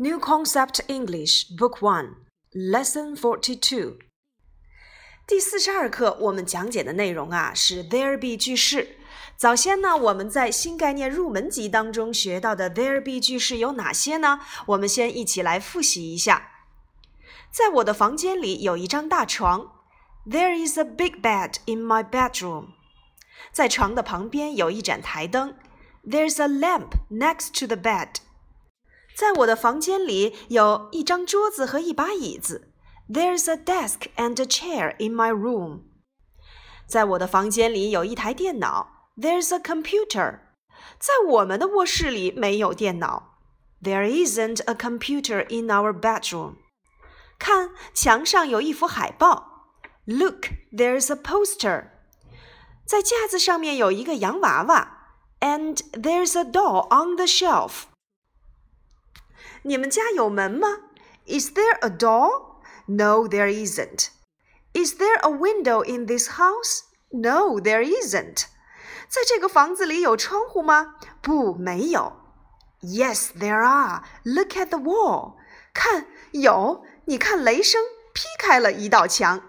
New Concept English Book One Lesson Forty Two。第四十二课我们讲解的内容啊是 there be 句式。早先呢，我们在新概念入门级当中学到的 there be 句式有哪些呢？我们先一起来复习一下。在我的房间里有一张大床。There is a big bed in my bedroom。在床的旁边有一盏台灯。There's a lamp next to the bed。 在我的房间里有一张桌子和一把椅子。There's a desk and a chair in my room。在我的房间里有一台电脑。There's a computer。在我们的卧室里没有电脑。There isn't a computer in our bedroom。看，墙上有一幅海报。Look, there's a poster。在架子上面有一个洋娃娃。And there's a doll on the shelf。 你们家有门吗？Is there a door? No, there isn't. Is there a window in this house? No, there isn't. 在这个房子里有窗户吗？不，没有。Yes, there are. Look at the wall. 看，有。你看，雷声劈开了一道墙。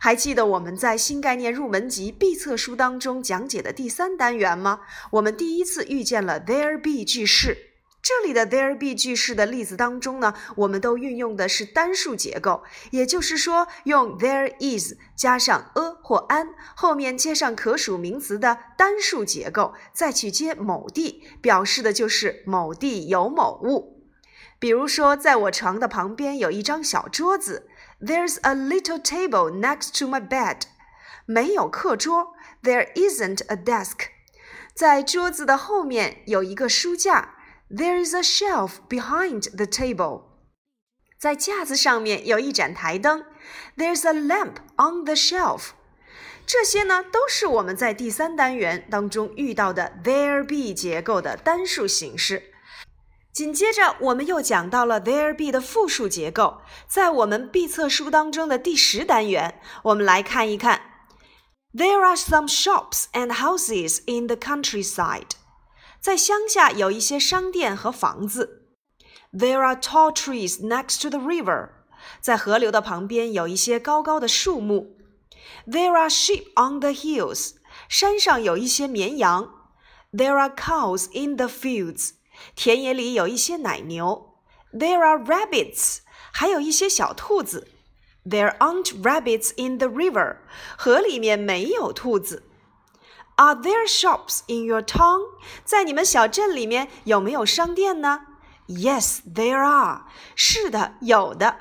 还记得我们在新概念入门级必测书当中讲解的第三单元吗？我们第一次遇见了 there be 句式。 这里的 there be 句式的例子当中呢，我们都运用的是单数结构，也就是说，用 there is 加上 a 或 an，后面接上可数名词的单数结构，再去接某地，表示的就是某地有某物。比如说，在我床的旁边有一张小桌子，There's a little table next to my bed。没有课桌，There isn't a desk。在桌子的后面有一个书架。There is a shelf behind the table. 在架子上面有一盏台灯。There's a lamp on the shelf. 这些呢，都是我们在第三单元当中遇到的 there be 结构的单数形式。紧接着，我们又讲到了 there be 的复数结构。在我们必测书当中的第十单元，我们来看一看。There are some shops and houses in the countryside. 在乡下有一些商店和房子。There are tall trees next to the river。在河流的旁边有一些高高的树木。There are sheep on the hills。山上有一些绵羊。There are cows in the fields。田野里有一些奶牛。There are rabbits。还有一些小兔子。There aren't rabbits in the river。河里面没有兔子。 Are there shops in your town？在你们小镇里面有没有商店呢？Yes, there are。是的，有的。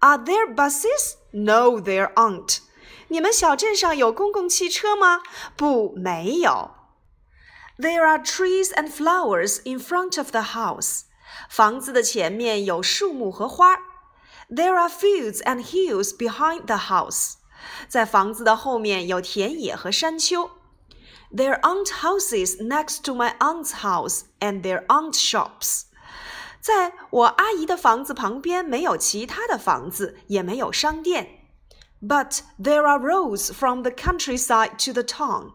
Are there buses? No, there aren't。你们小镇上有公共汽车吗？不，没有。There are trees and flowers in front of the house。房子的前面有树木和花。There are fields and hills behind the house。在房子的后面有田野和山丘。 There aren't houses next to my aunt's house, and there aren't shops. 在我阿姨的房子旁边没有其他的房子，也没有商店。But there are roads from the countryside to the town.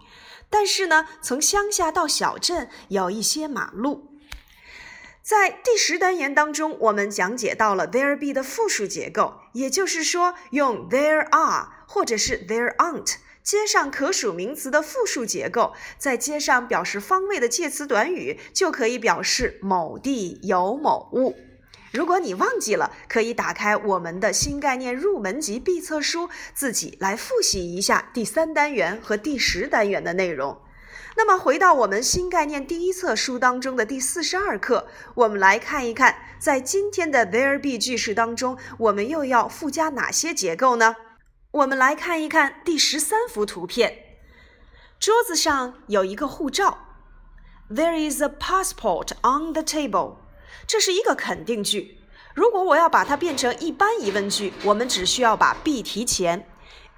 但是呢，从乡下到小镇有一些马路。在第十单元当中，我们讲解到了 there be 的复数结构，也就是说，用 there are 或者是 there aren't。 接上可数名词的复数结构，再接上表示方位的介词短语，就可以表示某地有某物。如果你忘记了，可以打开我们的新概念入门级必测书，自己来复习一下第三单元和第十单元的内容。那么，回到我们新概念第一册书当中的第四十二课，我们来看一看，在今天的 there be 句式当中，我们又要附加哪些结构呢？我们来看一看第十三幅图片，桌子上有一个护照。There is a passport on the table。这是一个肯定句。如果我要把它变成一般疑问句，我们只需要把 be 提前。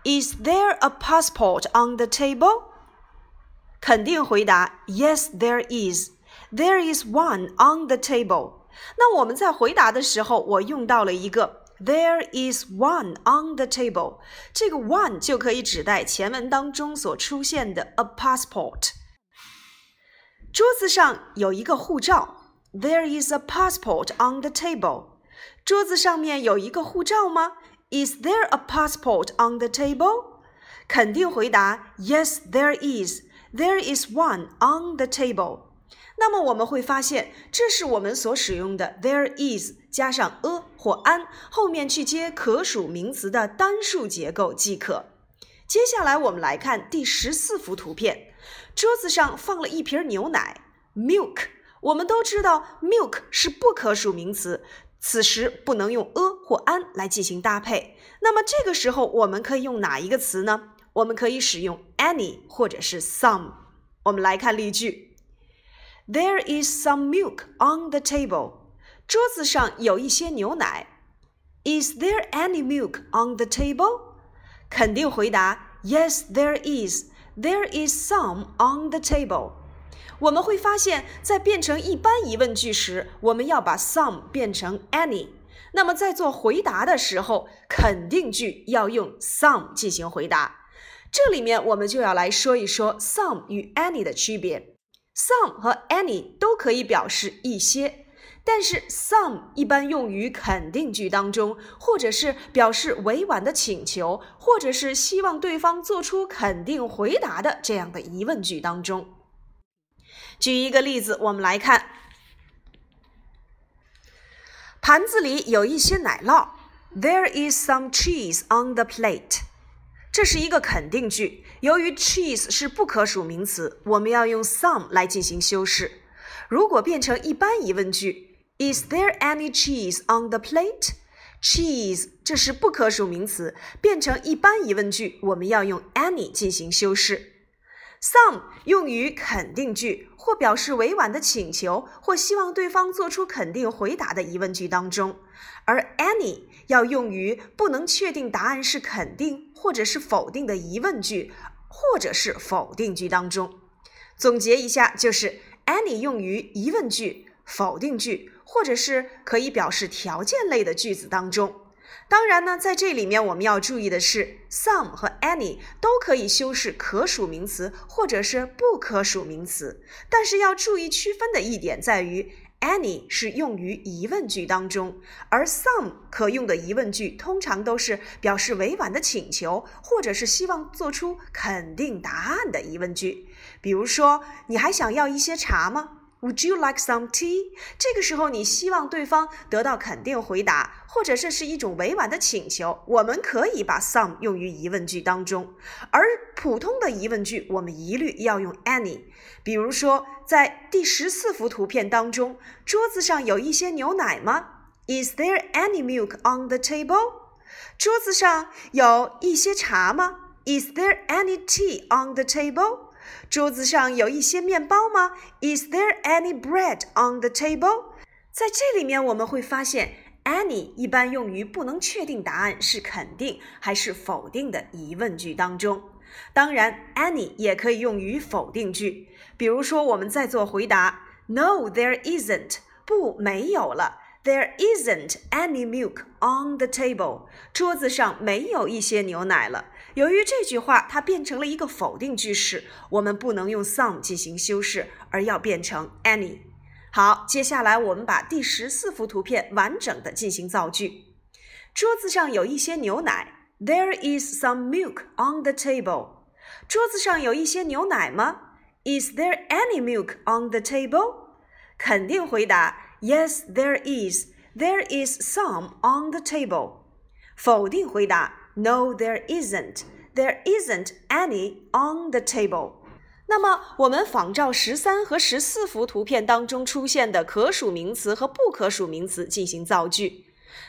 Is there a passport on the table？肯定回答：Yes, there is. There is one on the table。那我们在回答的时候，我用到了一个。There is one on the table。这个 one 就可以指代前文当中所出现的 a passport。桌子上有一个护照。There is a passport on the table。 桌子上面有一个护照吗？Is there a passport on the table？肯定回答：Yes, there is. There is one on the table. 那么我们会发现，这是我们所使用的 there is 加上 a 或 an 后面去接可数名词的单数结构即可。接下来我们来看第十四幅图片，桌子上放了一瓶牛奶 milk。我们都知道 milk 是不可数名词，此时不能用 a 或 an 来进行搭配。那么这个时候我们可以用哪一个词呢？我们可以使用 any 或者是 some。我们来看例句：There is some milk on the table。桌子上有一些牛奶。Is there any milk on the table？肯定回答：Yes, there is. There is some on the table. 我们会发现，在变成一般疑问句时，我们要把 some 变成 any。那么在做回答的时候，肯定句要用 some 进行回答。这里面我们就要来说一说 some 与 any 的区别。Some 和 any 都可以表示一些，但是 some 一般用于肯定句当中，或者是表示委婉的请求，或者是希望对方做出肯定回答的这样的疑问句当中。举一个例子，我们来看，盘子里有一些奶酪。There is some cheese on the plate. 这是一个肯定句，由于 cheese 是不可数名词，我们要用 some 来进行修饰。如果变成一般疑问句，Is there any cheese on the plate？cheese 这是不可数名词，变成一般疑问句，我们要用 any 进行修饰。some 用于肯定句或表示委婉的请求或希望对方做出肯定回答的疑问句当中，而 any 要用于不能确定答案是肯定或者是否定的疑问句或者是否定句当中。总结一下，就是 any 用于疑问句、否定句或者是可以表示条件类的句子当中。当然呢，在这里面我们要注意的是，some 和 any 都可以修饰可数名词或者是不可数名词。但是要注意区分的一点在于，any 是用于疑问句当中，而 some 可用的疑问句通常都是表示委婉的请求或者是希望做出肯定答案的疑问句。比如说，你还想要一些茶吗？Would you like some tea？这个时候，你希望对方得到肯定回答，或者这是一种委婉的请求，我们可以把 some 用于疑问句当中。而普通的疑问句，我们一律要用 any。比如说，在第十四幅图片当中，桌子上有一些牛奶吗？Is there any milk on the table？桌子上有一些茶吗？Is there any tea on the table？桌子上有一些面包吗？Is there any bread on the table？在这里面我们会发现，any 一般用于不能确定答案是肯定还是否定的疑问句当中。当然，any 也可以用于否定句。比如说，我们在做回答：No, there isn't。不，没有了。There isn't any milk on the table。桌子上没有一些牛奶了。由于这句话它变成了一个否定句式，我们不能用 some 进行修饰，而要变成 any。好，接下来我们把第十四幅图片完整的进行造句。桌子上有一些牛奶。There is some milk on the table。桌子上有一些牛奶吗？Is there any milk on the table？肯定回答。Yes, there is. There is some on the table. 否定回答：No, there isn't. There isn't any on the table. 那么，我们仿照十三和十四幅图片当中出现的可数名词和不可数名词进行造句。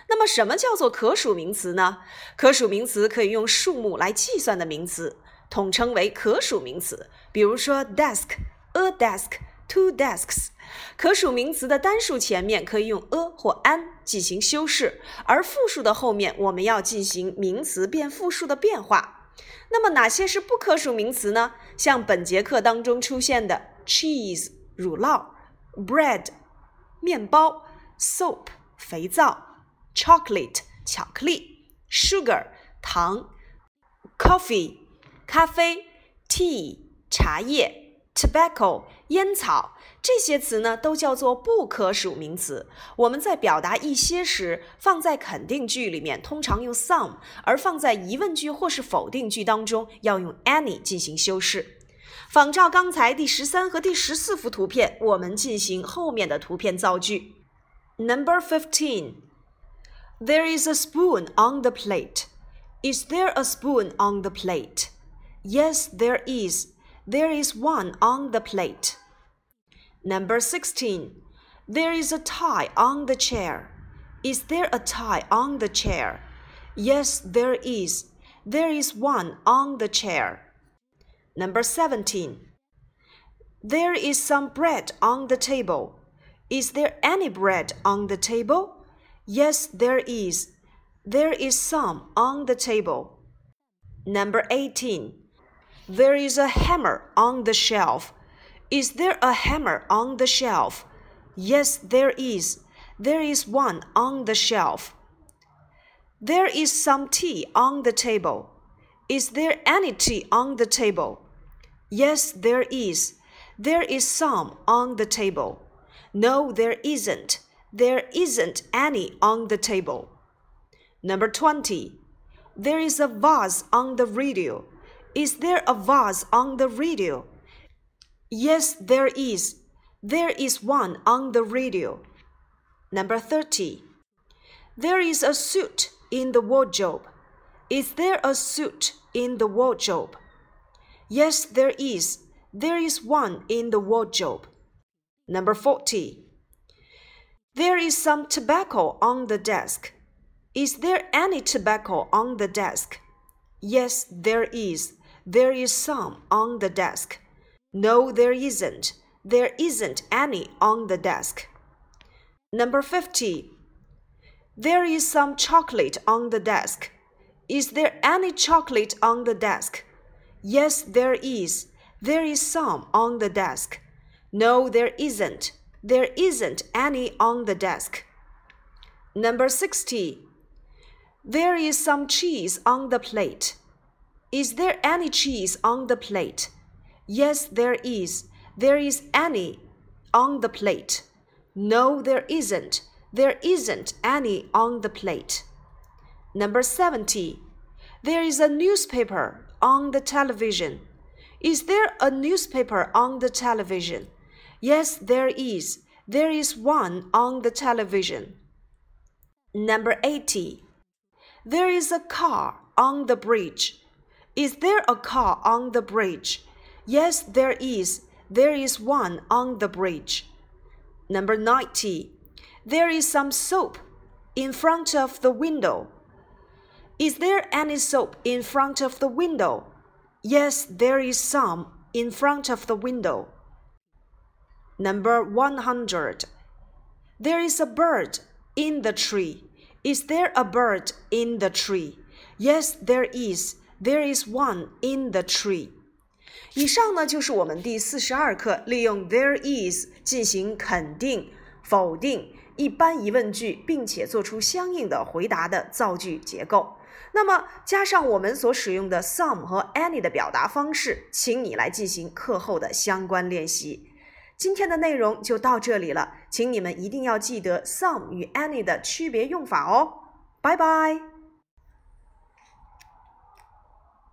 那么，什么叫做可数名词呢？可数名词可以用数目来计算的名词，统称为可数名词。比如说，desk, a desk, two desks。可数名词的单数前面可以用 a 或 an 进行修饰，而复数的后面我们要进行名词变复数的变化。那么哪些是不可数名词呢？像本节课当中出现的 cheese 乳酪、bread 面包、soap 肥皂、chocolate 巧克力、sugar 糖、coffee 咖啡、tea 茶叶、tobacco 烟草这些词呢，都叫做不可数名词。我们在表达一些时，放在肯定句里面通常用 some，而放在疑问句或是否定句当中要用 any 进行修饰。仿照刚才第十三和第十四幅图片，我们进行后面的图片造句。Number fifteen. There is a spoon on the plate. Is there a spoon on the plate? Yes, there is. There is one on the plate. Number 16. There is a tie on the chair. Is there a tie on the chair? Yes, there is. There is one on the chair. Number 17. There is some bread on the table. Is there any bread on the table? Yes, there is. There is some on the table. Number 18. There is a hammer on the shelf. Is there a hammer on the shelf? Yes, there is. There is one on the shelf. There is some tea on the table. Is there any tea on the table? Yes, there is. There is some on the table. No, there isn't. There isn't any on the table. Number 20. There is a vase on the radio. Is there a vase on the radio? Yes, there is. There is one on the radio. Number 30. There is a suit in the wardrobe. Is there a suit in the wardrobe? Yes, there is. There is one in the wardrobe. Number 40. There is some tobacco on the desk. Is there any tobacco on the desk? Yes, there is. There is some on the desk. No, there isn't. There isn't any on the desk. Number 50. There is some chocolate on the desk. Is there any chocolate on the desk? Yes, there is. There is some on the desk. No, there isn't. There isn't any on the desk. Number 60. There is some cheese on the plate. Is there any cheese on the plate? Yes, there is. There is any on the plate. No, there isn't. There isn't any on the plate. Number 70. There is a newspaper on the television. Is there a newspaper on the television? Yes, there is. There is one on the television. Number 80. There is a car on the bridge. Is there a car on the bridge? Yes, there is. There is one on the bridge. Number 90. There is some soap in front of the window. Is there any soap in front of the window? Yes, there is some in front of the window. Number 100. There is a bird in the tree. Is there a bird in the tree? Yes, there is. There is one in the tree. 以上呢就是我们第四十二课利用 there is 进行肯定、否定、一般疑问句，并且做出相应的回答的造句结构。那么加上我们所使用的 some 和 any 的表达方式，请你来进行课后的相关练习。今天的内容就到这里了，请你们一定要记得 some 与 any 的区别用法哦。拜拜。